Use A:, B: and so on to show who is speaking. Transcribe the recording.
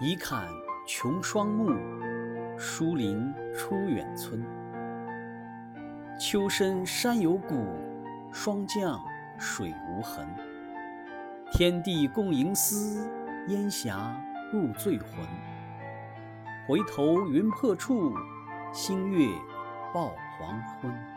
A: 一看琼霜暮，疏林出远村。秋深山有谷，霜降水无痕。天地共吟思，烟霞入醉魂。回头云破处，新月报黄昏。